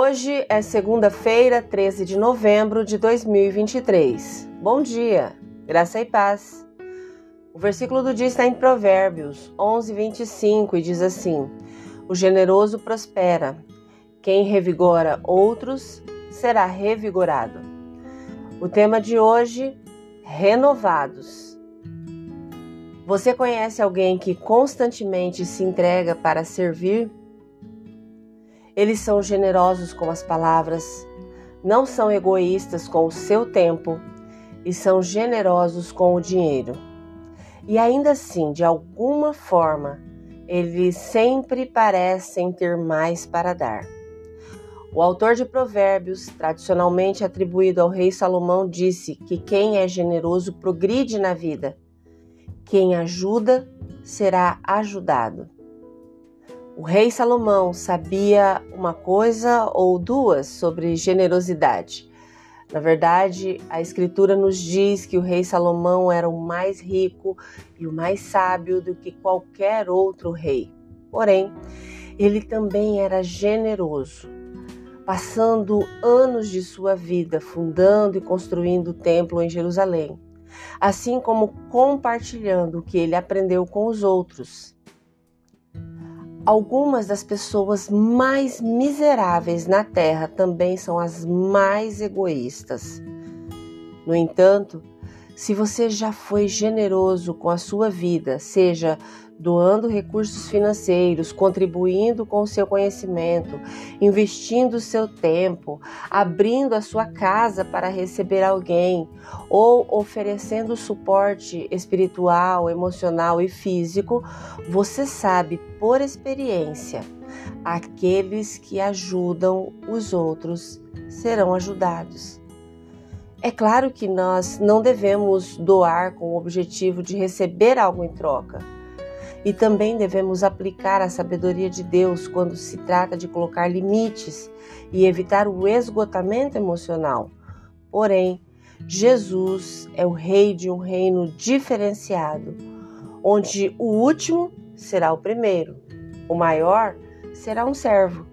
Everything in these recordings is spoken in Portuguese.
Hoje é segunda-feira, 13 de novembro de 2023. Bom dia, graça e paz. O versículo do dia está em Provérbios 11, 25 e diz assim: O generoso prospera, quem revigora outros será revigorado. O tema de hoje: renovados. Você conhece alguém que constantemente se entrega para servir? Eles são generosos com as palavras, não são egoístas com o seu tempo e são generosos com o dinheiro. E ainda assim, de alguma forma, eles sempre parecem ter mais para dar. O autor de Provérbios, tradicionalmente atribuído ao rei Salomão, disse que quem é generoso progride na vida. Quem ajuda será ajudado. O rei Salomão sabia uma coisa ou duas sobre generosidade. Na verdade, a Escritura nos diz que o rei Salomão era o mais rico e o mais sábio do que qualquer outro rei. Porém, ele também era generoso, passando anos de sua vida fundando e construindo o templo em Jerusalém, assim como compartilhando o que ele aprendeu com os outros. Algumas das pessoas mais miseráveis na Terra também são as mais egoístas. No entanto, se você já foi generoso com a sua vida, seja doando recursos financeiros, contribuindo com o seu conhecimento, investindo o seu tempo, abrindo a sua casa para receber alguém ou oferecendo suporte espiritual, emocional e físico, você sabe por experiência, aqueles que ajudam os outros serão ajudados. É claro que nós não devemos doar com o objetivo de receber algo em troca e também devemos aplicar a sabedoria de Deus quando se trata de colocar limites e evitar o esgotamento emocional. Porém, Jesus é o rei de um reino diferenciado, onde o último será o primeiro, o maior será um servo.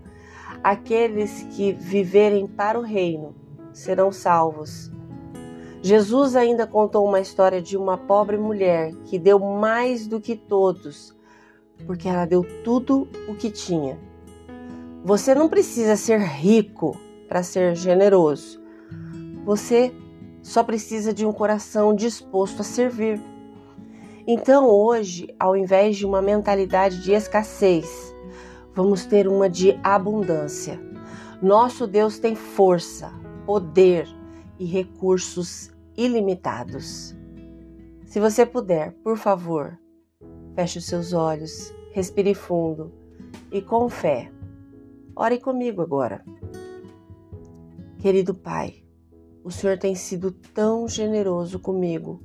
Aqueles que viverem para o reino serão salvos. Jesus ainda contou uma história de uma pobre mulher que deu mais do que todos, porque ela deu tudo o que tinha. Você não precisa ser rico para ser generoso. Você só precisa de um coração disposto a servir. Então, hoje, ao invés de uma mentalidade de escassez, vamos ter uma de abundância. Nosso Deus tem força, poder e recursos ilimitados. Se você puder, por favor, feche os seus olhos, respire fundo e com fé. Ore comigo agora. Querido Pai, o Senhor tem sido tão generoso comigo.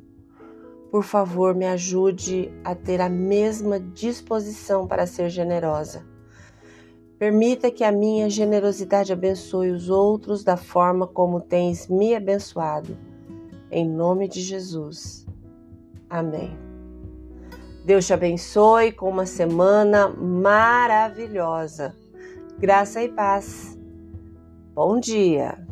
Por favor, me ajude a ter a mesma disposição para ser generosa. Permita que a minha generosidade abençoe os outros da forma como tens me abençoado em nome de Jesus. Amém. Deus te abençoe com uma semana maravilhosa. Graça e paz. Bom dia.